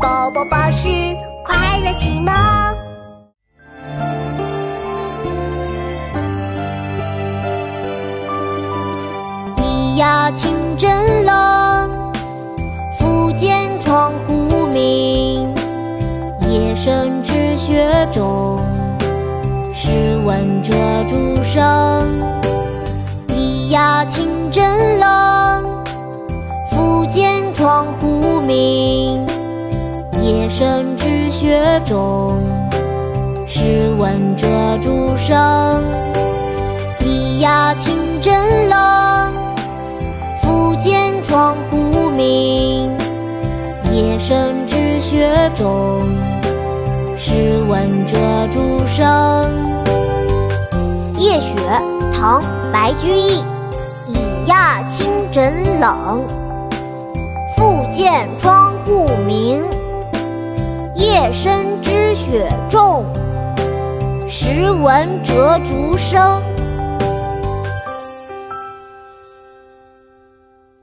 宝宝巴士快乐启蒙。咿呀，清真冷，复见窗户明。夜深知雪重，试问遮烛声。咿呀，清真冷，复见窗户明。夜深知雪重，试问遮烛声。咿呀，清真冷，复见窗户明。夜深知雪重，试问遮烛声。夜雪，唐·白居易。咿呀，清真冷，复见窗。身之雪重，时闻折竹声。